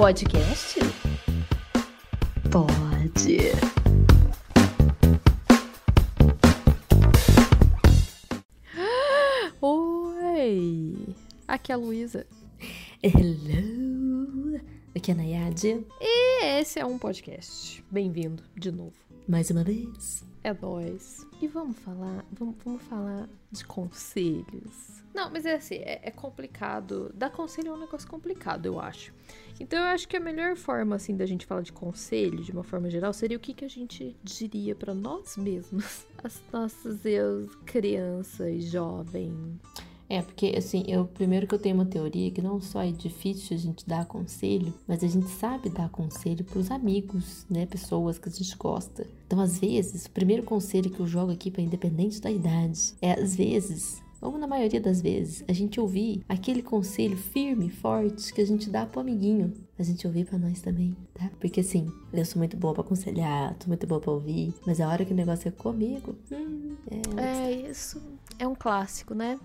podcast? Pode. Oi! Aqui é a Luísa. Hello! Aqui é a Nayade. E esse é um podcast. Bem-vindo de novo. Mais uma vez. É nós. E vamos falar, vamos, vamos falar de conselhos. Não, mas é assim, é, é, complicado. Dar conselho é um negócio complicado, eu acho. Então eu acho que a melhor forma, assim, da gente falar de conselho, de uma forma geral, seria o que, que a gente diria para nós mesmos, as nossas eu, crianças, jovem. É, porque assim, eu primeiro que eu tenho uma teoria que não só é difícil a gente dar conselho, mas a gente sabe dar conselho para os amigos, né, pessoas que a gente gosta. Então, às vezes, o primeiro conselho que eu jogo aqui para independente da idade é às vezes ou na maioria das vezes, a gente ouvir aquele conselho firme, forte que a gente dá pro amiguinho. A gente ouvir para nós também, tá? Porque assim, eu sou muito boa para aconselhar, sou muito boa para ouvir, mas a hora que o negócio é comigo, hum, é. É isso. É um clássico, né?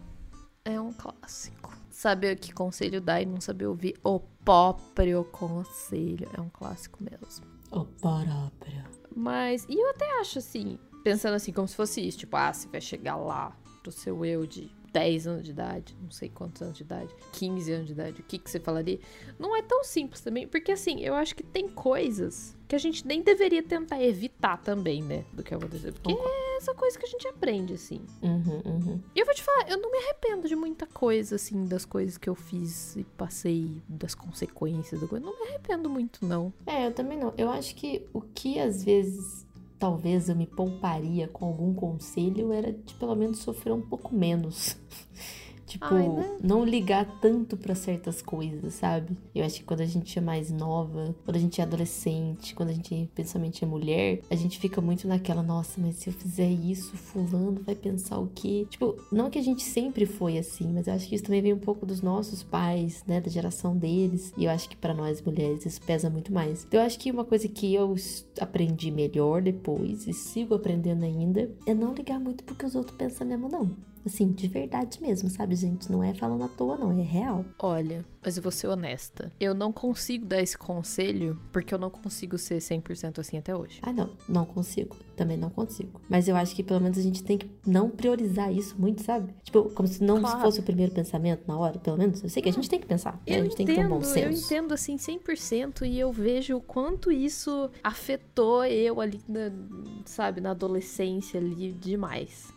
É um clássico. Saber que conselho dar e não saber ouvir o próprio conselho é um clássico mesmo. O próprio. Mas, e eu até acho assim, pensando assim como se fosse isso, tipo, ah, você vai chegar lá pro seu eu de 10 anos de idade, não sei quantos anos de idade, 15 anos de idade, o que, que você falaria? Não é tão simples também, porque assim, eu acho que tem coisas que a gente nem deveria tentar evitar também, né? Do que eu vou dizer. Porque é essa coisa que a gente aprende, assim. Uhum, uhum. E eu vou te falar, eu não me arrependo de muita coisa, assim, das coisas que eu fiz e passei, das consequências da coisa. Não me arrependo muito, não. É, eu também não. Eu acho que o que às vezes talvez eu me pouparia com algum conselho era de pelo menos sofrer um pouco menos. Tipo, Ai, né? não ligar tanto para certas coisas, sabe? Eu acho que quando a gente é mais nova, quando a gente é adolescente, quando a gente principalmente é mulher, a gente fica muito naquela, nossa, mas se eu fizer isso, fulano vai pensar o quê? Tipo, não que a gente sempre foi assim, mas eu acho que isso também vem um pouco dos nossos pais, né, da geração deles, e eu acho que para nós mulheres isso pesa muito mais. Então eu acho que uma coisa que eu aprendi melhor depois e sigo aprendendo ainda é não ligar muito porque os outros pensam mesmo não. Assim, de verdade mesmo, sabe, gente? Não é falando à toa, não, é real. Olha, mas eu vou ser honesta. Eu não consigo dar esse conselho porque eu não consigo ser 100% assim até hoje. Ah, não. Não consigo. Também não consigo. Mas eu acho que pelo menos a gente tem que não priorizar isso muito, sabe? Tipo, como se não claro. fosse o primeiro pensamento na hora, pelo menos. Eu sei que a gente tem que pensar. Né? A gente entendo, tem que ter um bom senso. Eu entendo, assim, 100% e eu vejo o quanto isso afetou eu ali, na, sabe, na adolescência ali demais.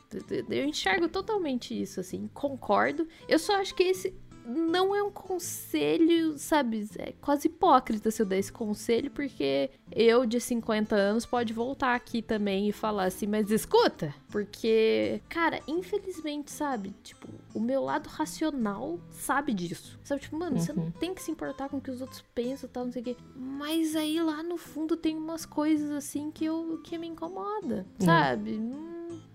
Eu enxergo totalmente isso, assim, concordo. Eu só acho que esse não é um conselho, sabe? É quase hipócrita se eu der esse conselho, porque eu de 50 anos pode voltar aqui também e falar assim, mas escuta, porque, cara, infelizmente, sabe? Tipo, o meu lado racional sabe disso. Sabe, tipo, mano, uhum. você não uhum. tem que se importar com o que os outros pensam e tal, não sei o quê. Mas aí lá no fundo tem umas coisas assim que eu que me incomoda, uhum. sabe?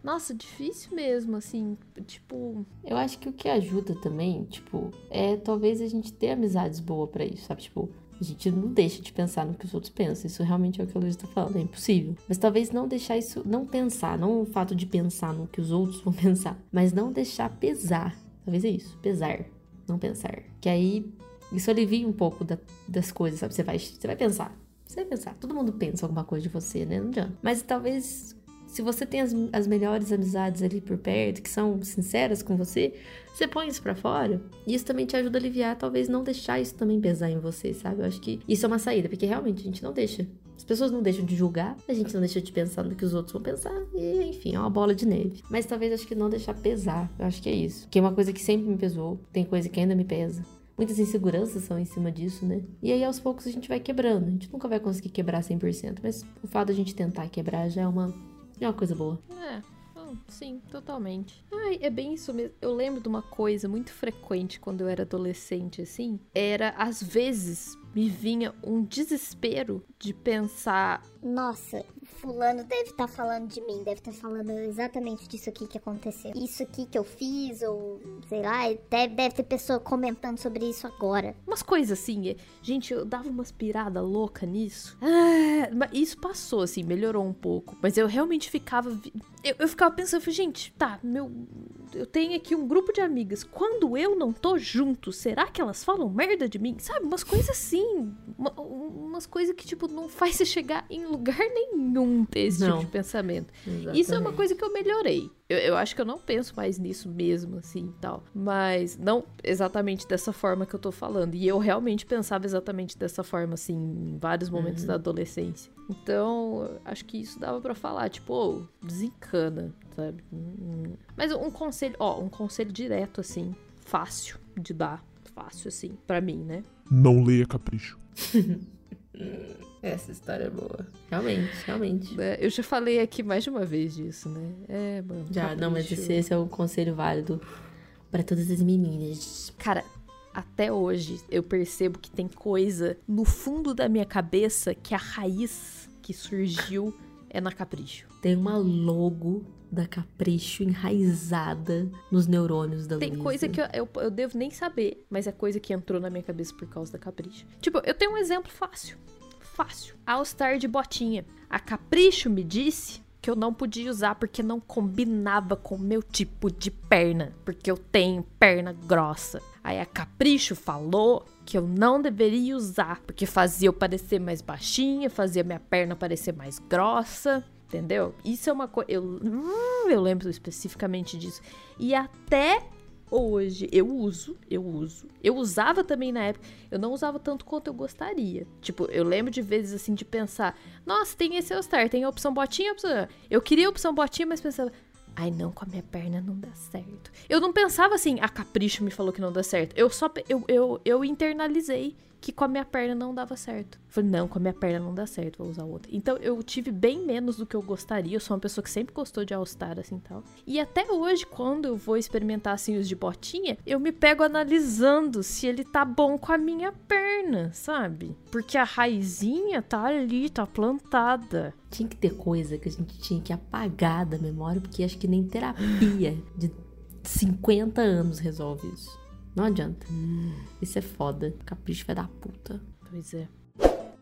Nossa, difícil mesmo, assim, tipo. Eu acho que o que ajuda também, tipo, é talvez a gente ter amizades boas para isso, sabe? Tipo, a gente não deixa de pensar no que os outros pensam. Isso realmente é o que a Luísa tá falando, é impossível. Mas talvez não deixar isso, não pensar, não o fato de pensar no que os outros vão pensar, mas não deixar pesar. Talvez é isso, pesar, não pensar. Que aí isso alivia um pouco da, das coisas, sabe? Você vai, você vai pensar. Você vai pensar. Todo mundo pensa alguma coisa de você, né? Não adianta. Mas talvez se você tem as, as melhores amizades ali por perto, que são sinceras com você, você põe isso para fora. E isso também te ajuda a aliviar, talvez não deixar isso também pesar em você, sabe? Eu acho que isso é uma saída, porque realmente a gente não deixa. As pessoas não deixam de julgar, a gente não deixa de pensar no que os outros vão pensar, e enfim, é uma bola de neve. Mas talvez acho que não deixar pesar, eu acho que é isso. Que é uma coisa que sempre me pesou, tem coisa que ainda me pesa. Muitas inseguranças são em cima disso, né? E aí aos poucos a gente vai quebrando. A gente nunca vai conseguir quebrar 100%, mas o fato de a gente tentar quebrar já é uma é uma coisa boa. É. Sim, totalmente. Ai, é bem isso mesmo. Eu lembro de uma coisa muito frequente quando eu era adolescente, assim. Era, às vezes, me vinha um desespero de pensar. Nossa, fulano deve estar tá falando de mim, deve estar tá falando exatamente disso aqui que aconteceu. Isso aqui que eu fiz, ou sei lá, deve, deve ter pessoa comentando sobre isso agora. Umas coisas assim, é, gente, eu dava umas pirada louca nisso. Ah, isso passou, assim, melhorou um pouco. Mas eu realmente ficava. Eu, eu ficava pensando, gente, tá, meu eu tenho aqui um grupo de amigas. Quando eu não tô junto, será que elas falam merda de mim? Sabe, umas coisas assim. Uma, umas coisas que, tipo, não faz você chegar em lugar nenhum ter esse Não. tipo de pensamento. Exatamente. Isso é uma coisa que eu melhorei. Eu, eu acho que eu não penso mais nisso mesmo, assim, tal. Mas não exatamente dessa forma que eu tô falando. E eu realmente pensava exatamente dessa forma, assim, em vários momentos da adolescência. Então, acho que isso dava pra falar, tipo, ô, desencana, sabe? Mas um conselho, ó, um conselho direto, assim, fácil de dar. Fácil, assim, pra mim, né? Não leia Capricho. Essa história é boa. Realmente, realmente. É, Eu já falei aqui mais de uma vez disso, né? É, mano. Já, não, mas esse, esse é um conselho válido pra todas as meninas. Cara, até hoje eu percebo que tem coisa no fundo da minha cabeça que a raiz que surgiu é na capricho. Tem uma logo da Capricho enraizada nos neurônios da Tem Luísa. coisa que eu, eu, eu devo nem saber, mas é coisa que entrou na minha cabeça por causa da capricho. Tipo, eu tenho um exemplo fácil. Fácil. All Star de botinha. A Capricho me disse que eu não podia usar porque não combinava com o meu tipo de perna, porque eu tenho perna grossa. Aí a Capricho falou que eu não deveria usar porque fazia eu parecer mais baixinha, fazia minha perna parecer mais grossa. Entendeu? Isso é uma coisa. Eu, hum, eu lembro especificamente disso. E até hoje eu uso, eu uso. Eu usava também na época. Eu não usava tanto quanto eu gostaria. Tipo, eu lembro de vezes assim de pensar: nossa, tem esse All-Star, tem a opção botinha, a opção. Eu queria a opção botinha, mas pensava. Ai, não, com a minha perna não dá certo. Eu não pensava assim, a capricho me falou que não dá certo. Eu só. Eu, eu, eu internalizei que com a minha perna não dava certo. Falei, não, com a minha perna não dá certo, vou usar outra. Então eu tive bem menos do que eu gostaria. Eu sou uma pessoa que sempre gostou de All-Star, assim tal. E até hoje, quando eu vou experimentar assim os de botinha, eu me pego analisando se ele tá bom com a minha perna, sabe? Porque a raizinha tá ali, tá plantada. Tinha que ter coisa que a gente tinha que apagar da memória, porque acho que nem terapia de 50 anos resolve isso. Não adianta. Isso é foda. Capricho vai dar puta. Pois é.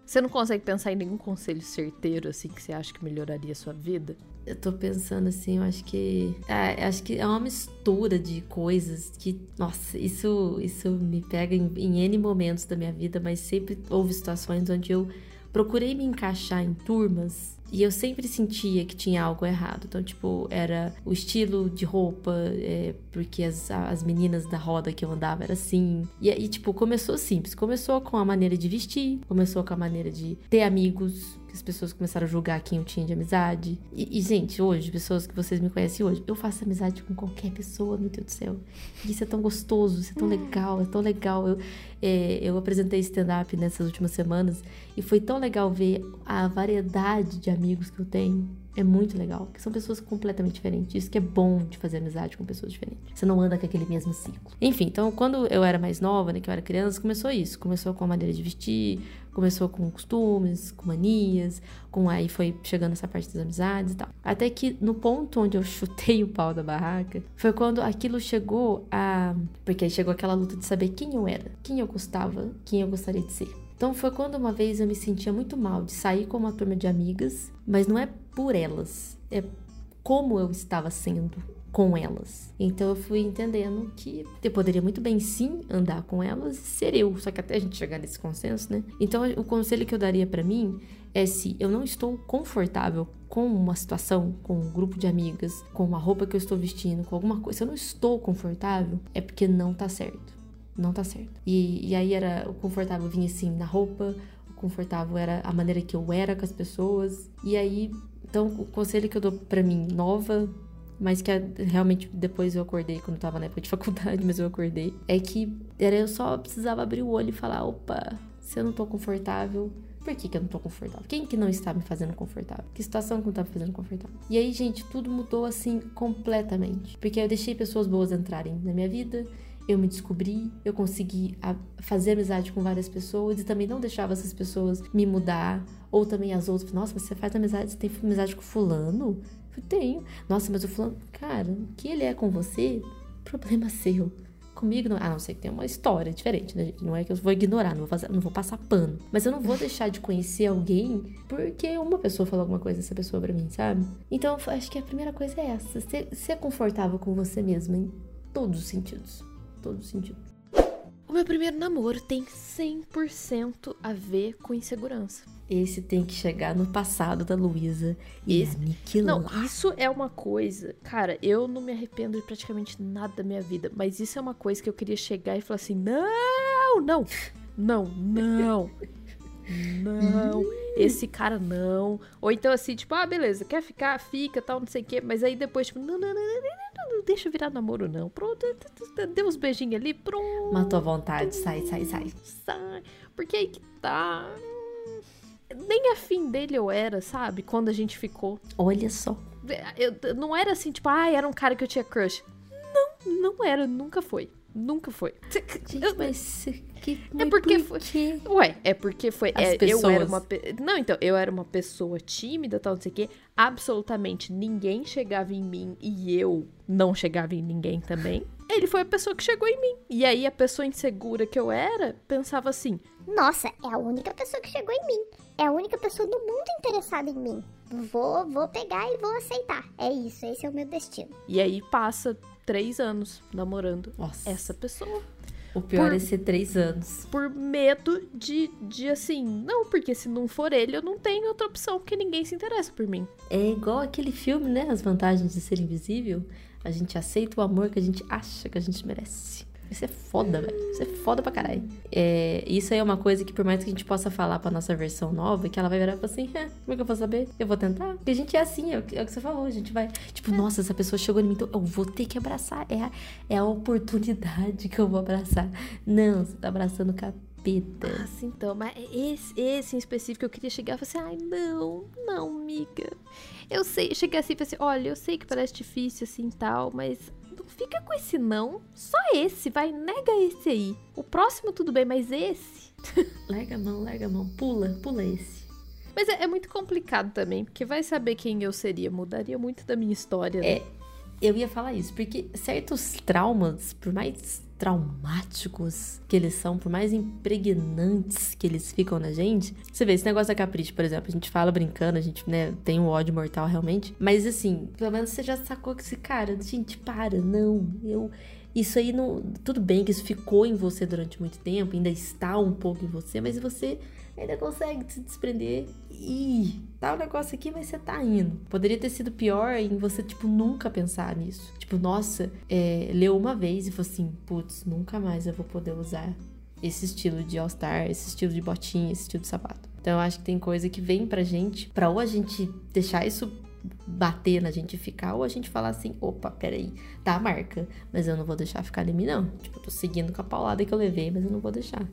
Você não consegue pensar em nenhum conselho certeiro, assim, que você acha que melhoraria a sua vida? Eu tô pensando assim, eu acho que. É, acho que é uma mistura de coisas que. Nossa, isso, isso me pega em, em N momentos da minha vida, mas sempre houve situações onde eu procurei me encaixar em turmas e eu sempre sentia que tinha algo errado. Então, tipo, era o estilo de roupa, é, porque as, as meninas da roda que eu andava era assim. E aí, tipo, começou simples. Começou com a maneira de vestir, começou com a maneira de ter amigos, que as pessoas começaram a julgar quem eu tinha de amizade. E, e, gente, hoje, pessoas que vocês me conhecem hoje, eu faço amizade com qualquer pessoa, meu Deus do céu. E isso é tão gostoso, isso é tão legal, é tão legal. Eu, é, eu apresentei stand-up nessas últimas semanas e foi tão legal ver a variedade de amigos que eu tenho. É muito legal, que são pessoas completamente diferentes. Isso que é bom de fazer amizade com pessoas diferentes. Você não anda com aquele mesmo ciclo. Enfim, então quando eu era mais nova, né, que eu era criança, começou isso. Começou com a maneira de vestir, começou com costumes, com manias, com aí foi chegando essa parte das amizades e tal. Até que no ponto onde eu chutei o pau da barraca, foi quando aquilo chegou a. Porque aí chegou aquela luta de saber quem eu era, quem eu gostava, quem eu gostaria de ser. Então foi quando uma vez eu me sentia muito mal de sair com uma turma de amigas, mas não é por elas, é como eu estava sendo com elas. Então eu fui entendendo que eu poderia muito bem sim andar com elas e ser eu, só que até a gente chegar nesse consenso, né? Então o conselho que eu daria para mim é se eu não estou confortável com uma situação, com um grupo de amigas, com a roupa que eu estou vestindo, com alguma coisa, se eu não estou confortável, é porque não tá certo. Não tá certo. E, e aí era o confortável vinha assim na roupa, o confortável era a maneira que eu era com as pessoas. E aí, então o conselho que eu dou para mim nova, mas que realmente depois eu acordei quando eu tava na época de faculdade, mas eu acordei, é que era eu só precisava abrir o olho e falar, opa, se eu não tô confortável, por que, que eu não tô confortável? Quem que não está me fazendo confortável? Que situação que não tá me fazendo confortável? E aí, gente, tudo mudou assim completamente. Porque eu deixei pessoas boas entrarem na minha vida, eu me descobri, eu consegui fazer amizade com várias pessoas e também não deixava essas pessoas me mudar. Ou também as outras, nossa, mas você faz amizade, você tem amizade com fulano? Eu tenho. Nossa, mas o fulano, cara, o que ele é com você, problema seu. Comigo, não, a não ser que tenha uma história diferente, né, gente? Não é que eu vou ignorar, não vou, fazer, não vou passar pano. Mas eu não vou deixar de conhecer alguém porque uma pessoa falou alguma coisa dessa pessoa pra mim, sabe? Então, acho que a primeira coisa é essa. Ser, ser confortável com você mesma em todos os sentidos. Todos os sentidos. O meu primeiro namoro tem 100% a ver com insegurança. Esse tem que chegar no passado da Luísa e Esse- aniquilar. Não, isso é uma coisa. Cara, eu não me arrependo de praticamente nada da minha vida. Mas isso é uma coisa que eu queria chegar e falar assim: não, não, não, não. Não, esse cara não. Ou então assim, tipo, ah, beleza, quer ficar, fica, tal, não sei o quê. Mas aí depois, tipo, não, não, não, não, não, não, não deixa virar namoro, não. Pronto, deu uns beijinhos ali, pronto. Matou a vontade, sai, sai, sai. sai. Porque aí que tá. Nem afim dele eu era, sabe? Quando a gente ficou. Olha só. Eu, não era assim, tipo, ah, era um cara que eu tinha crush. Não, não era, nunca foi. Nunca foi. Gente, Eu- mas que, É porque por foi-? Ué, é porque foi. As é, eu pessoas. era uma. Não, então, eu era uma pessoa tímida, tal, não sei o quê. Absolutamente ninguém chegava em mim e eu não chegava em ninguém também. Ele foi a pessoa que chegou em mim. E aí a pessoa insegura que eu era pensava assim: Nossa, é a única pessoa que chegou em mim. É a única pessoa do mundo interessada em mim. Vou, vou pegar e vou aceitar. É isso, esse é o meu destino. E aí passa três anos namorando Nossa. essa pessoa. O pior por- é ser três anos. Por medo de, de assim, não, porque se não for ele, eu não tenho outra opção, porque ninguém se interessa por mim. É igual aquele filme, né? As vantagens de ser invisível. A gente aceita o amor que a gente acha que a gente merece. Isso é foda, velho. Isso é foda pra caralho. É, isso aí é uma coisa que, por mais que a gente possa falar pra nossa versão nova, que ela vai virar e falar assim: é, como é que eu vou saber? Eu vou tentar? Porque a gente é assim, é o que, é o que você falou. A gente vai, tipo, nossa, essa pessoa chegou em mim, então eu vou ter que abraçar. É a, é a oportunidade que eu vou abraçar. Não, você tá abraçando o capeta. Nossa, então, mas esse, esse em específico eu queria chegar e falar assim, ai, não, não, amiga. Eu sei, chegar assim e falar assim, olha, eu sei que parece difícil assim e tal, mas não fica com esse não. Só esse, vai, nega esse aí. O próximo tudo bem, mas esse. Larga a mão, larga a mão. Pula, pula esse. Mas é, é muito complicado também, porque vai saber quem eu seria, mudaria muito da minha história. né? É, eu ia falar isso, porque certos traumas, por mais traumáticos que eles são, por mais impregnantes que eles ficam na gente, você vê, esse negócio da capricho, por exemplo, a gente fala brincando, a gente, né, tem um ódio mortal realmente, mas assim, pelo menos você já sacou que esse cara, gente, para, não, eu. Isso aí não. Tudo bem que isso ficou em você durante muito tempo, ainda está um pouco em você, mas você ainda consegue se desprender. Ih, tá o negócio aqui, mas você tá indo. Poderia ter sido pior em você, tipo, nunca pensar nisso. Tipo, nossa, é, leu uma vez e falou assim: putz, nunca mais eu vou poder usar esse estilo de All-Star, esse estilo de botinha, esse estilo de sapato. Então eu acho que tem coisa que vem pra gente, pra ou a gente deixar isso bater na gente e ficar, ou a gente falar assim, opa, peraí, tá a marca, mas eu não vou deixar ficar em mim, não. Tipo, eu tô seguindo com a paulada que eu levei, mas eu não vou deixar.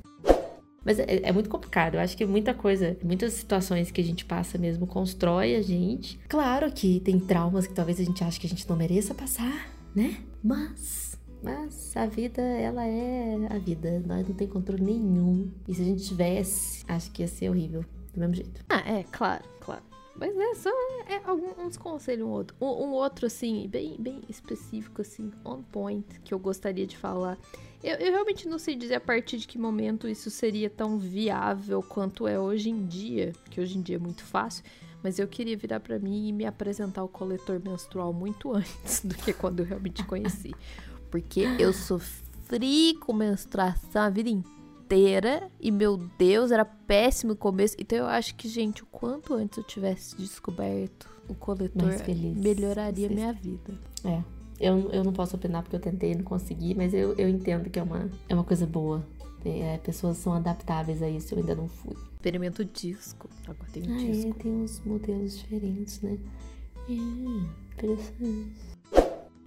Mas é, é muito complicado. Eu acho que muita coisa, muitas situações que a gente passa mesmo constrói a gente. Claro que tem traumas que talvez a gente ache que a gente não mereça passar, né? Mas, mas a vida, ela é a vida. Nós não tem controle nenhum. E se a gente tivesse, acho que ia ser horrível. Do mesmo jeito. Ah, é, claro, claro. Mas é só é, alguns conselhos um outro. Um, um outro, assim, bem, bem específico, assim, on point, que eu gostaria de falar. Eu, eu realmente não sei dizer a partir de que momento isso seria tão viável quanto é hoje em dia, que hoje em dia é muito fácil. Mas eu queria virar pra mim e me apresentar o coletor menstrual muito antes do que quando eu realmente conheci. Porque eu sofri com menstruação a vida inteira e meu Deus, era péssimo o começo. Então eu acho que, gente, o quanto antes eu tivesse descoberto o coletor, melhoraria minha vida. É. Eu, eu não posso opinar porque eu tentei e não consegui, mas eu, eu entendo que é uma, é uma coisa boa. É, pessoas são adaptáveis a isso, eu ainda não fui. Experimento disco. Agora tem um Ah, disco. é, tem uns modelos diferentes, né? É, interessante.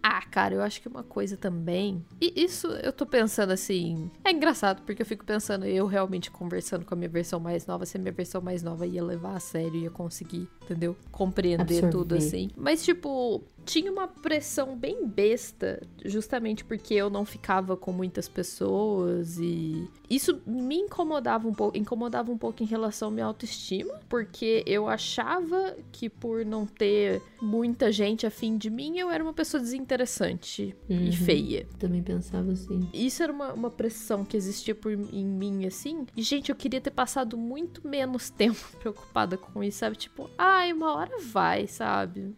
Ah, cara, eu acho que uma coisa também. E isso eu tô pensando assim. É engraçado, porque eu fico pensando, eu realmente conversando com a minha versão mais nova, se a minha versão mais nova ia levar a sério, ia conseguir, entendeu? Compreender Absorver. tudo assim. Mas, tipo, tinha uma pressão bem besta, justamente porque eu não ficava com muitas pessoas e isso me incomodava um pouco, incomodava um pouco em relação à minha autoestima, porque eu achava que por não ter muita gente afim de mim, eu era uma pessoa desinteressante Uhum. e feia. Também pensava assim. Isso era uma, uma pressão que existia por, em mim, assim. E, gente, eu queria ter passado muito menos tempo preocupada com isso, sabe? Tipo, ai, uma hora vai, sabe?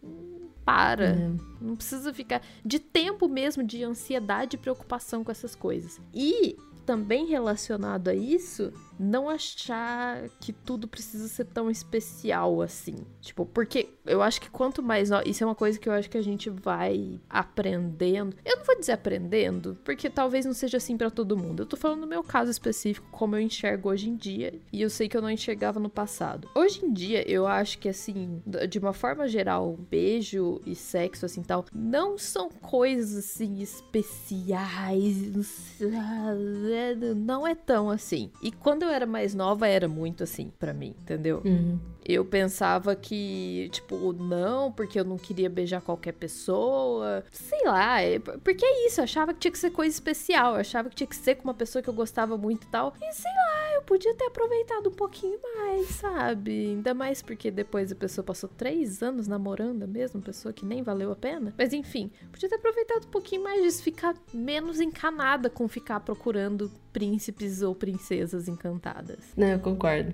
Para. É. Não precisa ficar. De tempo mesmo, de ansiedade e preocupação com essas coisas. E também relacionado a isso, não achar que tudo precisa ser tão especial assim. Tipo, porque eu acho que quanto mais. nó- Isso é uma coisa que eu acho que a gente vai aprendendo. Eu não vou dizer aprendendo, porque talvez não seja assim pra todo mundo. Eu tô falando no meu caso específico, como eu enxergo hoje em dia, e eu sei que eu não enxergava no passado. Hoje em dia, eu acho que assim, de uma forma geral, beijo e sexo assim tal, não são coisas assim especiais. Não é tão assim. E quando eu era mais nova, era muito assim pra mim, entendeu? Uhum. Eu pensava que, tipo, não, porque eu não queria beijar qualquer pessoa. Sei lá, é- porque é isso, eu achava que tinha que ser coisa especial. Eu achava que tinha que ser com uma pessoa que eu gostava muito e tal. E sei lá, eu podia ter aproveitado um pouquinho mais, sabe? Ainda mais porque depois a pessoa passou três anos namorando a mesma pessoa que nem valeu a pena. Mas enfim, podia ter aproveitado um pouquinho mais disso, ficar menos encanada com ficar procurando príncipes ou princesas encantadas. Não, eu concordo.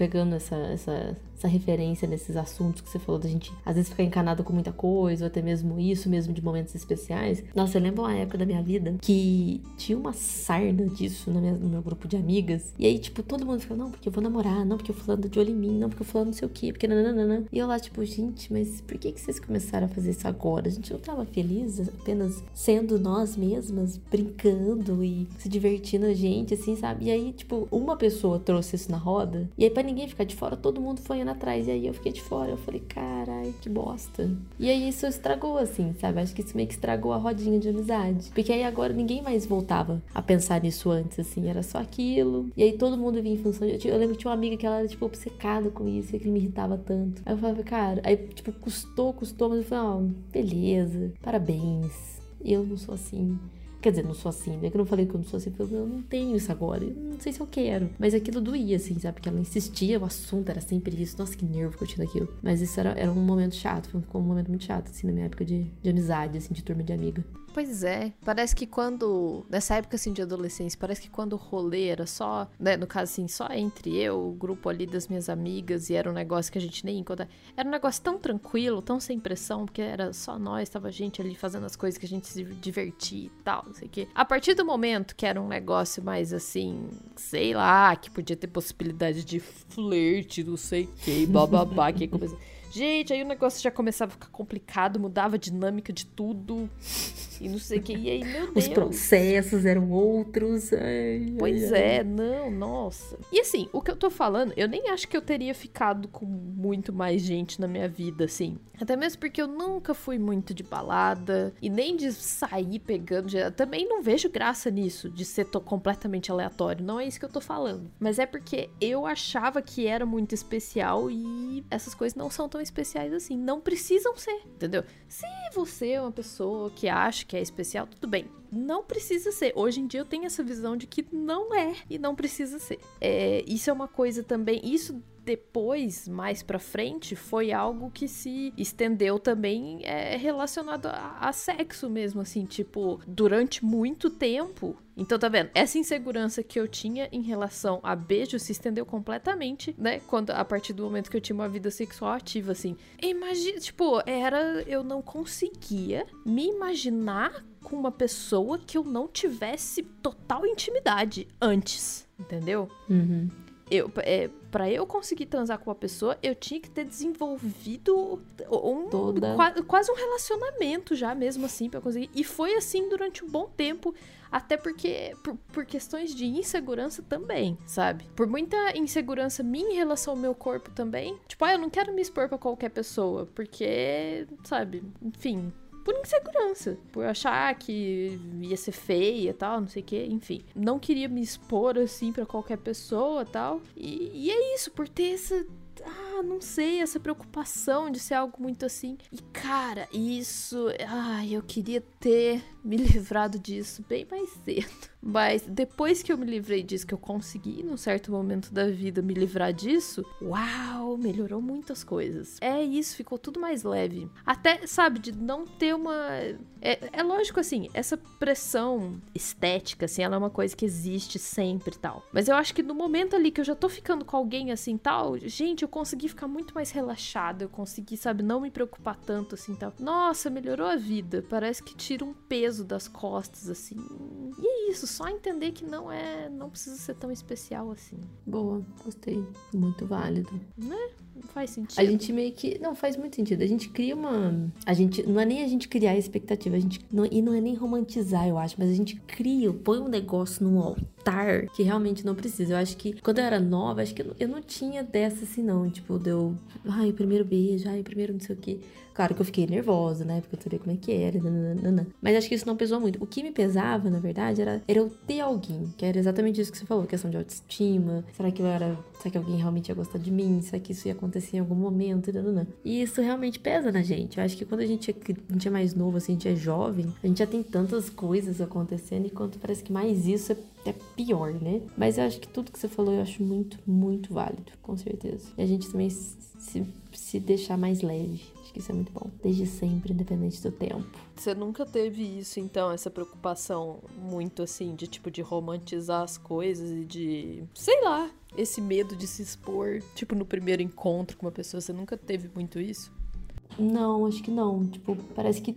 Pegando essa, essa, essa referência nesses assuntos que você falou da gente às vezes ficar encanado com muita coisa, ou até mesmo isso mesmo de momentos especiais. Nossa, eu lembro uma época da minha vida que tinha uma sarna disso minha- no meu grupo de amigas. E aí, tipo, todo mundo ficava, não, porque eu vou namorar, não, porque o fulano tá de olho em mim, não, porque o fulano não sei o quê, porque nananana. E eu lá, tipo, gente, mas por que, que vocês começaram a fazer isso agora? A gente não tava feliz apenas sendo nós mesmas, brincando e se divertindo a gente, assim, sabe? E aí, tipo, uma pessoa trouxe isso na roda, e aí pra ninguém ficar de fora, todo mundo foi indo atrás, e aí eu fiquei de fora. Eu falei, carai, que bosta. E aí isso estragou, assim, sabe? Acho que isso meio que estragou a rodinha de amizade. Porque aí agora ninguém mais voltava a pensar nisso antes, assim, era só aquilo. E aí todo mundo vinha em função de. Eu, lembro que tinha uma amiga que ela era, tipo, obcecada com isso, e aquilo me irritava tanto. Aí eu falava, cara, aí, tipo, custou, custou, mas eu falei, ó, beleza, parabéns. Eu não sou assim. Quer dizer, não sou assim, né? Que eu não falei que eu não sou assim, porque eu não tenho isso agora. Eu não sei se eu quero. Mas aquilo doía, assim, sabe? Porque ela insistia, o assunto era sempre isso. Nossa, que nervo que eu tinha daquilo. Mas isso era, era um momento chato, um, um momento muito chato, assim, na minha época de, de amizade, assim, de turma de amiga. Pois é, parece que quando. Nessa época assim de adolescência, parece que quando o rolê era só. Né, no caso assim, só entre eu, o grupo ali das minhas amigas, e era um negócio que a gente nem encontrava. Era um negócio tão tranquilo, tão sem pressão, porque era só nós, tava a gente ali fazendo as coisas que a gente se divertia e tal, não sei o quê. A partir do momento que era um negócio mais assim, sei lá, que podia ter possibilidade de flerte, não sei o quê, bababá, que aí começa. Gente, aí o negócio já começava a ficar complicado, mudava a dinâmica de tudo. E não sei o que. E aí, meu Os Deus. processos eram outros. ai, Pois ai, ai. é, não, nossa. E assim, o que eu tô falando, eu nem acho que eu teria ficado com muito mais gente na minha vida, assim. Até mesmo porque eu nunca fui muito de balada e nem de sair pegando. geral. Também não vejo graça nisso, de ser completamente aleatório. Não é isso que eu tô falando. Mas é porque eu achava que era muito especial e essas coisas não são tão especiais assim. Não precisam ser, entendeu? Se você é uma pessoa que acha que é especial, tudo bem. Não precisa ser. Hoje em dia eu tenho essa visão de que não é e não precisa ser. É, isso é uma coisa também. Isso depois, mais pra frente, foi algo que se estendeu também é, relacionado a, a sexo mesmo, assim, tipo, durante muito tempo. Então, tá vendo? Essa insegurança que eu tinha em relação a beijo se estendeu completamente, né? Quando, a partir do momento que eu tinha uma vida sexual ativa, assim. Imagina, tipo, era. Eu não conseguia me imaginar com uma pessoa que eu não tivesse total intimidade antes, entendeu? Uhum. Eu, é, para eu conseguir transar com uma pessoa, eu tinha que ter desenvolvido um, Toda. qua- quase um relacionamento já mesmo assim para conseguir. E foi assim durante um bom tempo, até porque por, por questões de insegurança também, sabe? Por muita insegurança minha em relação ao meu corpo também. Tipo, ah, eu não quero me expor pra qualquer pessoa, porque, sabe, enfim, por insegurança, por achar que ia ser feia tal, não sei o que, enfim. Não queria me expor assim pra qualquer pessoa tal. E, e é isso, por ter essa. Ah, não sei, essa preocupação de ser algo muito assim. E cara, isso, ai, eu queria ter me livrado disso bem mais cedo. Mas depois que eu me livrei disso, que eu consegui, num certo momento da vida, me livrar disso, uau, melhorou muitas coisas. É isso, ficou tudo mais leve. Até, sabe, de não ter uma. É, é lógico, assim, essa pressão estética, assim, ela é uma coisa que existe sempre e tal. Mas eu acho que no momento ali que eu já tô ficando com alguém assim tal, gente, eu consegui ficar muito mais relaxada. Eu consegui, sabe, não me preocupar tanto assim tal. Nossa, melhorou a vida. Parece que tira um peso das costas, assim. E é isso, só entender que não é. Não precisa ser tão especial assim. Boa, gostei. Muito válido. Né? Não faz sentido. A gente meio que. Não, faz muito sentido. A gente cria uma. A gente. Não é nem a gente criar expectativa, a gente. Não, e não é nem romantizar, eu acho, mas a gente cria, põe um negócio num altar que realmente não precisa. Eu acho que quando eu era nova, acho que eu não, eu não tinha dessa assim, não. Tipo, deu. Ai, primeiro beijo, ai, primeiro não sei o quê. Claro que eu fiquei nervosa, né? Porque eu sabia como é que era. Nananana. Mas acho que isso não pesou muito. O que me pesava, na verdade, era, era eu ter alguém. Que era exatamente isso que você falou, questão de autoestima. Será que eu era. Será que alguém realmente ia gostar de mim? Será que isso ia acontecer em algum momento? Nananana. E isso realmente pesa na gente. Eu acho que quando a gente é, a gente é mais novo, assim, a gente é jovem, a gente já tem tantas coisas acontecendo, enquanto parece que mais isso é é pior, né? Mas eu acho que tudo que você falou eu acho muito, muito válido, com certeza. E a gente também se, se deixar mais leve. Acho que isso é muito bom. Desde sempre, independente do tempo. Você nunca teve isso, então, essa preocupação muito assim, de tipo, de romantizar as coisas e de. sei lá, esse medo de se expor, tipo, no primeiro encontro com uma pessoa. Você nunca teve muito isso? Não, acho que não. Tipo, parece que.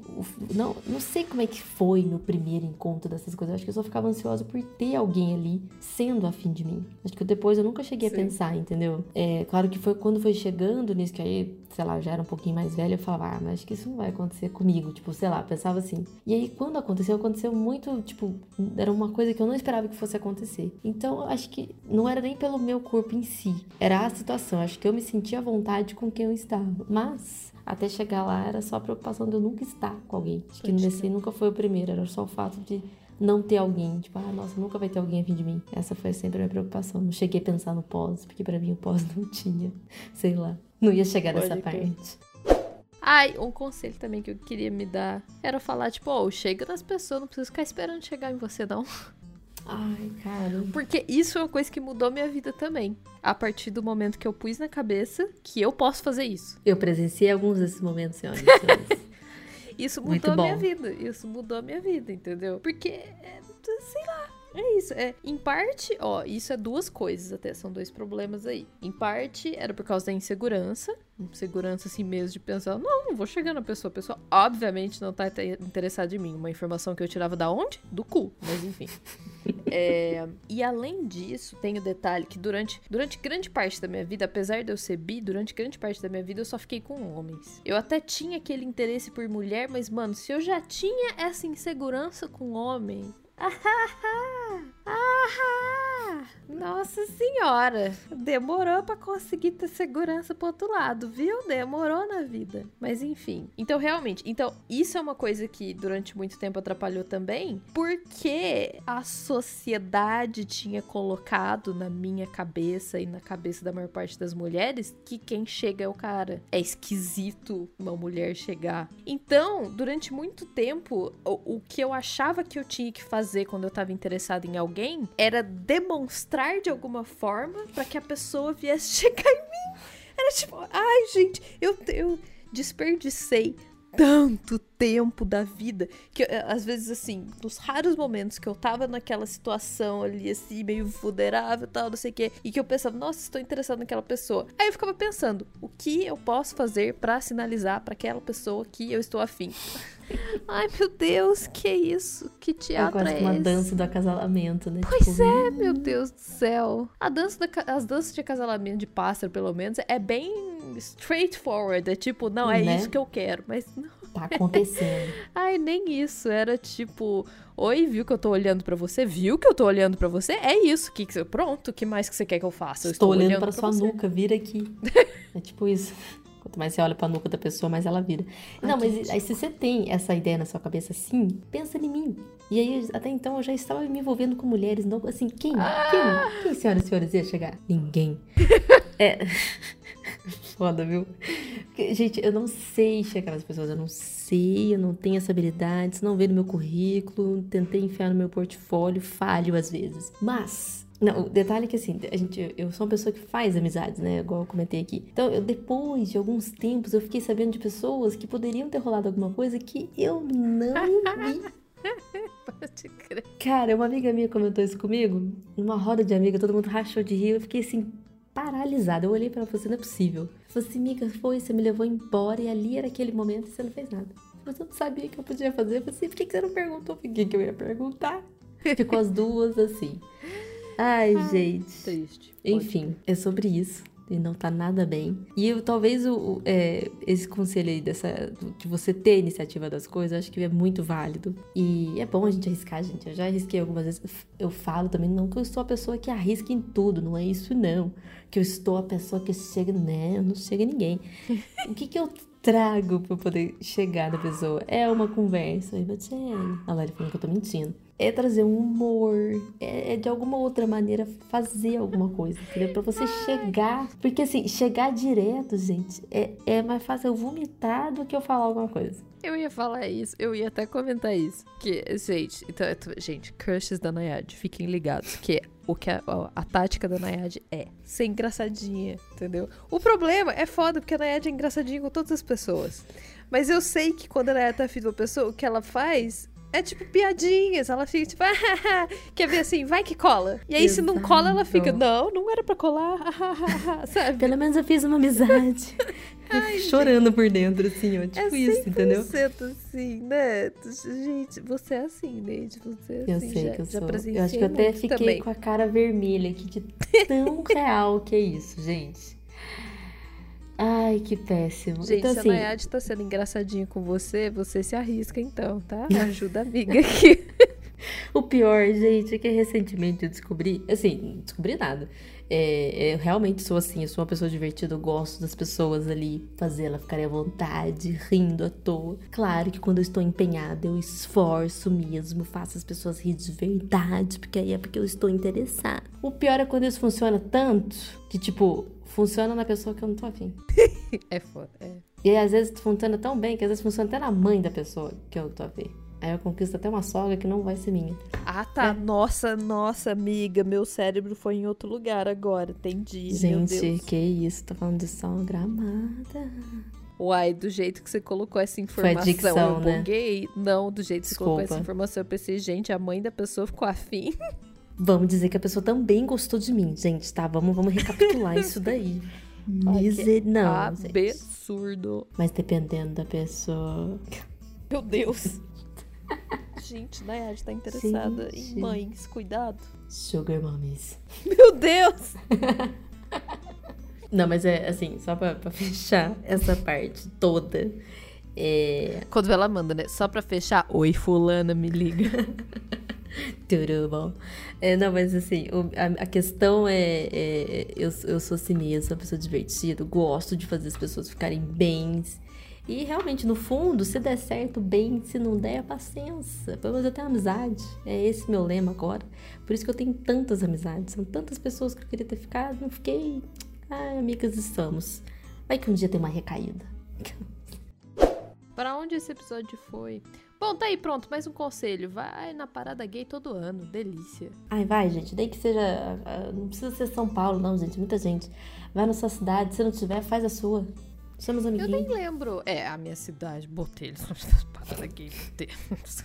Não, não sei como é que foi meu primeiro encontro dessas coisas. Acho que eu só ficava ansiosa por ter alguém ali sendo afim de mim. Acho que depois eu nunca cheguei Sim. a pensar, entendeu? É claro que foi quando foi chegando nisso, que aí, sei lá, já era um pouquinho mais velha, eu falava, ah, mas acho que isso não vai acontecer comigo. Tipo, sei lá, pensava assim. E aí, quando aconteceu, aconteceu muito, tipo, era uma coisa que eu não esperava que fosse acontecer. Então, acho que não era nem pelo meu corpo em si, era a situação. Acho que eu me sentia à vontade com quem eu estava. Mas até chegar lá era só a preocupação de eu nunca estar com alguém. Acho que nesse nunca foi o primeiro, era só o fato de não ter alguém. Tipo, ah, nossa, nunca vai ter alguém a fim de mim. Essa foi sempre a minha preocupação. Não cheguei a pensar no pós, porque para mim o pós não tinha. Sei lá. Não ia chegar Pode nessa parte. Ai, um conselho também que eu queria me dar era falar, tipo, oh, chega nas pessoas, não precisa ficar esperando chegar em você, não. Ai, cara. Porque isso é uma coisa que mudou minha vida também. A partir do momento que eu pus na cabeça que eu posso fazer isso. Eu presenciei alguns desses momentos, senhoras Isso mudou a minha vida. Isso mudou a minha vida, entendeu? Porque, é, sei lá, é isso. É, em parte, ó, isso é duas coisas até, são dois problemas aí. Em parte, era por causa da insegurança. Insegurança assim mesmo de pensar, não, não vou chegar na pessoa. A pessoa obviamente não tá interessada em mim. Uma informação que eu tirava da onde? Do cu. Mas enfim. é, e além disso, tem o detalhe que durante, durante grande parte da minha vida, apesar de eu ser bi, durante grande parte da minha vida eu só fiquei com homens. Eu até tinha aquele interesse por mulher, mas, mano, se eu já tinha essa insegurança com homem, 啊哈哈。Ahá! Nossa senhora! Demorou para conseguir ter segurança pro outro lado, viu? Demorou na vida. Mas enfim. Então, realmente, então, isso é uma coisa que durante muito tempo atrapalhou também, porque a sociedade tinha colocado na minha cabeça e na cabeça da maior parte das mulheres que quem chega é o cara. É esquisito uma mulher chegar. Então, durante muito tempo, o, o que eu achava que eu tinha que fazer fazer quando eu tava interessada em alguém era demonstrar de alguma forma para que a pessoa viesse chegar em mim. Era tipo, ai, gente, eu, eu desperdicei tanto tempo da vida que eh, às vezes assim, nos raros momentos que eu tava naquela situação ali assim, meio vulnerável, tal, não sei o quê, e que eu pensava, nossa, estou interessado naquela pessoa. Aí eu ficava pensando, o que eu posso fazer para sinalizar para aquela pessoa que eu estou afim? Ai, meu Deus, que isso? Que teatro é, quase é uma dança do acasalamento, né? Pois tipo, é, hum. meu Deus do céu. A dança da, as danças de acasalamento de pássaro, pelo menos, é bem straightforward. É tipo, não, é né? isso que eu quero, mas não. Tá acontecendo. Ai, nem isso. Era tipo, oi, viu que eu tô olhando para você? Viu que eu tô olhando para você? É isso. Que, que pronto, o que mais que você quer que eu faça? Eu estou, estou olhando, olhando para sua você. nuca, vira aqui. é tipo isso. Quanto mais você olha pra nuca da pessoa, mais ela vira. Ai, não, mas aí se você tem essa ideia na sua cabeça assim, pensa em mim. E aí, até então, eu já estava me envolvendo com mulheres. Não, assim, quem? Ah! Quem? Quem, senhoras e senhores, ia chegar? Ninguém. é. foda, viu? Porque, gente, eu não sei chegar nas pessoas, eu não sei, eu não tenho essa habilidade, se não vê no meu currículo, tentei enfiar no meu portfólio, falho às vezes. Mas não, o detalhe é que assim, a gente, eu sou uma pessoa que faz amizades, né? Igual eu comentei aqui. Então, eu, depois de alguns tempos, eu fiquei sabendo de pessoas que poderiam ter rolado alguma coisa que eu não vi. Pode crer. Cara, uma amiga minha comentou isso comigo, numa roda de amiga, todo mundo rachou de rir, eu fiquei assim, paralisada. Eu olhei e falei assim, não é possível. Eu falei assim, amiga, foi, você me levou embora e ali era aquele momento e você não fez nada. Mas eu não sabia que eu podia fazer. Eu falei assim, por que que você não perguntou? Por que que eu ia perguntar? Ficou as duas assim. Ai, gente. Triste. Enfim, é sobre isso. E não tá nada bem. E eu, talvez o, é, esse conselho aí dessa, de você ter iniciativa das coisas, eu acho que é muito válido. E é bom a gente arriscar, gente. Eu já arrisquei algumas vezes. Eu falo também, não que eu sou a pessoa que arrisca em tudo, não é isso não. Que eu estou a pessoa que chega, né? Eu não chega ninguém. o que que eu trago pra poder chegar na pessoa? É uma conversa. Oi, Batiane. A Lari falando que eu tô mentindo é trazer um humor, é, é de alguma outra maneira fazer alguma coisa, entendeu? Pra você chegar. Porque assim, chegar direto, gente, é, é mais fácil eu vomitar do que eu falar alguma coisa. Eu ia falar isso, eu ia até comentar isso. Que, gente, então, gente, crushes da Nayade, fiquem ligados. Que o que a, a- a tática da Nayade é ser engraçadinha, entendeu? O problema é foda, porque a Nayade é engraçadinha com todas as pessoas. Mas eu sei que quando a Nayade tá afim de uma pessoa, o que ela faz é tipo piadinhas. Ela fica tipo, quer ver assim, vai que cola. E aí, se não cola, ela fica, Exato. não, não era pra colar, sabe? Pelo menos eu fiz uma amizade. Chorando por dentro, assim, ó. Tipo é isso, entendeu? assim, né? Gente, você é assim, Neide. Você é Eu assim. sei já, que eu já sou. Eu acho que eu até fiquei também. com a cara vermelha aqui de tão real que é isso, gente. Ai, que péssimo. Gente, então, se assim, a Nayade tá sendo engraçadinha com você, você se arrisca então, tá? Ajuda a amiga aqui. O pior, gente, é que recentemente eu descobri, assim, não descobri nada. É, eu realmente sou assim, eu sou uma pessoa divertida, eu gosto das pessoas ali, fazer ela ficarem à vontade, rindo à toa. Claro que quando eu estou empenhada, eu esforço mesmo, faço as pessoas rir de verdade, porque aí é porque eu estou interessada. O pior é quando isso funciona tanto que, tipo, funciona na pessoa que eu não tô afim. É foda, é. E aí, às vezes funciona tão bem que às vezes funciona até na mãe da pessoa que eu tô afim. Aí eu conquisto até uma sogra que não vai ser minha. Ah, tá. É. Nossa, nossa, amiga, meu cérebro foi em outro lugar agora, entendi. Gente, que isso, tô falando de sogra amada. Uai, do jeito que você colocou essa Foi informação, dicção, eu né? buguei. Não, do jeito que você colocou essa Desculpa. informação, eu pensei, gente, a mãe da pessoa ficou afim. Vamos dizer que a pessoa também gostou de mim, gente, tá? Vamos, vamos recapitular isso daí. Miser... Não. Absurdo. Mas dependendo da pessoa. Meu Deus. Gente, Nayade tá interessada Gente. em mães. Cuidado. Sugar mommies. Meu Deus! Não, mas é assim, só pra, pra fechar essa parte toda. É. Quando ela manda, né? Só pra fechar. Oi, fulana, me liga. Tudo bom. É, não, mas assim, a, a questão é, é, eu, eu sou assim mesmo, uma pessoa divertida, gosto de fazer as pessoas ficarem bem. E realmente, no fundo, se der certo, bem, se não der, paciência. Pelo menos eu tenho amizade. É esse meu lema agora. Por isso que eu tenho tantas amizades. São tantas pessoas que eu queria ter ficado, não fiquei. Ai, amigas estamos. Vai que um dia tem uma recaída. Pra onde esse episódio foi? Bom, tá aí, pronto. Mais um conselho. Vai na parada gay todo ano. Delícia. Ai, vai, gente. Nem que seja. ah, Não precisa ser São Paulo, não, gente. Muita gente. Vai na sua cidade. Se não tiver, faz a sua. Chama os Eu nem lembro. É, a minha cidade, Botelhos. Gay, Botelhos.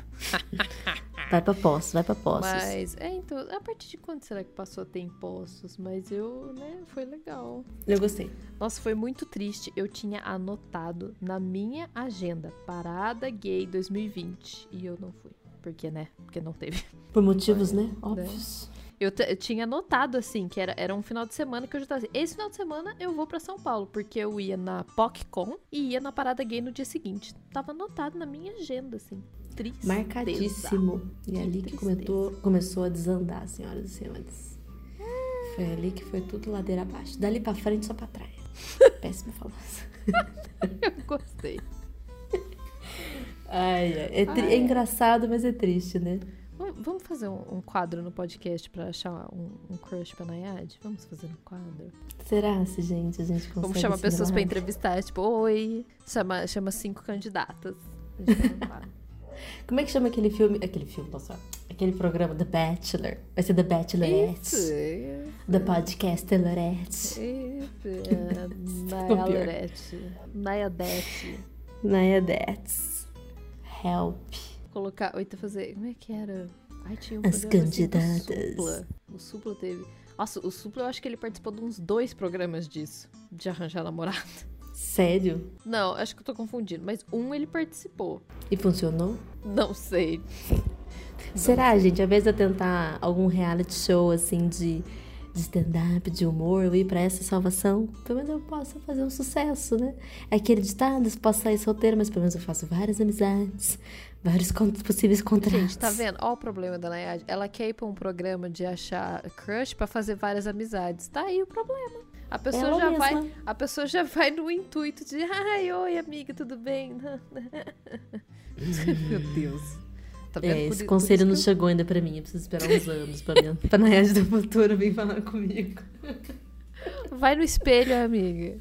Vai pra Poços, vai pra Poços. Mas, é, então, a partir de quando será que passou a ter impostos? Mas eu, né, foi legal. Eu gostei. Nossa, foi muito triste. Eu tinha anotado na minha agenda Parada Gay 2020 e eu não fui. Porque, né? Porque não teve. Por motivos, né? Óbvios. Eu, eu tinha anotado, assim, que era, era um final de semana que eu já tava assim, esse final de semana eu vou pra São Paulo, porque eu ia na PocCon e ia na Parada Gay no dia seguinte. Tava anotado na minha agenda, assim. Triste. Marcadíssimo. E é Que ali que comentou, começou a desandar, senhoras e senhores. Foi ali que foi tudo ladeira abaixo. Dali pra frente, só pra trás. Péssimo falar. Eu gostei. Ai. É, Ai. é engraçado, mas é triste, né? Vamos- fazer um, um quadro no podcast pra achar um, um crush pra Nayade? Vamos fazer um quadro? Será, se gente, a gente consegue Vamos chamar pessoas pra virar? entrevistar, tipo, oi, chama, chama cinco candidatas. Como é que chama aquele filme? Aquele filme, nossa. Aquele programa The Bachelor. Vai ser The Bachelorette. Isso, The Podcast Lorette. isso, é, Naya. Lorette, Naya Dete. Naya. Help. Colocar, ou então fazer, como é que era? Ai, tinha um As assim candidatas. Supla. O Supla teve... Nossa, o Supla eu acho que ele participou de uns dois programas disso, de arranjar namorado. Sério? Não, acho que eu tô confundindo, mas um ele participou. E funcionou? Não sei. Será, gente, ao invés de eu tentar algum reality show assim de, de stand-up, de humor, eu ir pra essa salvação, pelo menos eu posso fazer um sucesso, né? É aquele ditado, eu posso sair solteiro, mas pelo menos eu faço várias amizades, vários possíveis contratos. Gente, tá vendo? Olha o problema da Nayade. Ela quer ir pra um programa de achar crush pra fazer várias amizades. Tá aí o problema. A pessoa Ela já mesma. vai, a pessoa já vai no intuito de, ai, oi, amiga, tudo bem? Meu Deus. Tá vendo? É, Por esse por conselho isso não eu- chegou ainda pra mim, eu preciso esperar uns anos pra, minha, pra Nayade do futuro vir falar comigo. Vai no espelho, amiga.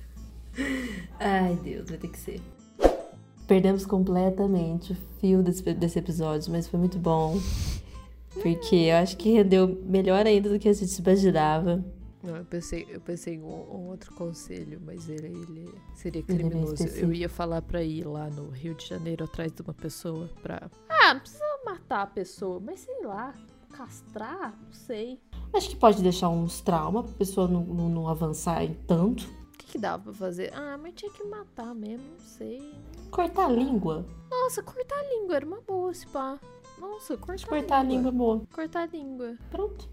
Ai, Deus, vai ter que ser. Perdemos completamente o fio desse, desse episódio, mas foi muito bom. Porque eu acho que rendeu melhor ainda do que a gente imaginava. Não, eu pensei, eu pensei em um, um outro conselho, mas ele, ele seria Ele é criminoso. eu específico. ia falar pra ir lá no Rio de Janeiro atrás de uma pessoa pra. Ah, não precisa matar a pessoa, mas sei lá, castrar, não sei. Acho que pode deixar uns traumas pra pessoa não, não, não avançar em tanto. O que, que dava pra fazer? Ah, mas tinha que matar mesmo, não sei. Cortar a língua. Nossa, cortar a língua era uma boa, se pá. Nossa, cortar, Cortar a língua é boa. Cortar a língua. Pronto,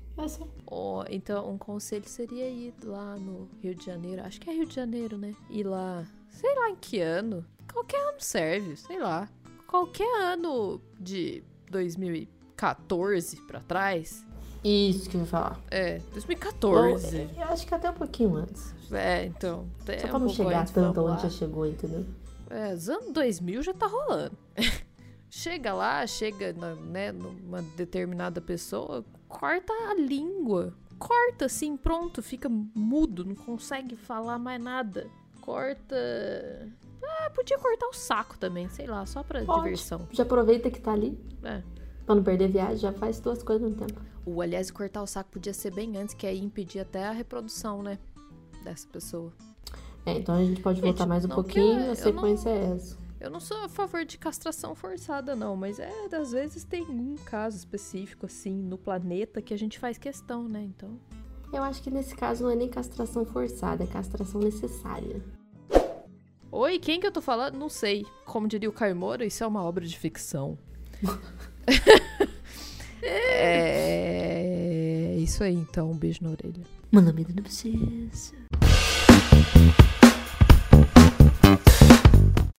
Ó, então, um conselho seria ir lá no Rio de Janeiro. Acho que é Rio de Janeiro, né? Ir lá, sei lá em que ano. Qualquer ano serve, sei lá. Qualquer ano de 2014 pra trás. Isso que eu vou falar. É, 2014. Eu, eu acho que até um pouquinho antes. É, então. Só um pra não pouco chegar tanto onde já chegou, entendeu? É, os anos 2000 já tá rolando. chega lá, chega na, né, numa determinada pessoa, corta a língua. Corta assim, pronto, fica mudo, não consegue falar mais nada. Corta. Ah, podia cortar o saco também, sei lá, só pra Pode. diversão. Já aproveita que tá ali. É. Pra não perder viagem, já faz duas coisas no tempo. O, aliás, cortar o saco podia ser bem antes, que aí impedir até a reprodução, né? Dessa pessoa. É, então a gente pode voltar mais um não pouquinho, quer- a sequência é essa. Eu não sou a favor de castração forçada, não, mas é, às vezes tem um caso específico, assim, no planeta que a gente faz questão, né? Então. Eu acho que nesse caso não é nem castração forçada, é castração necessária. Oi, quem que eu tô falando? Não sei. Como diria o Caio Moura, isso é uma obra de ficção. é. Isso aí, então. Um beijo na orelha. Manda medo no bochecha.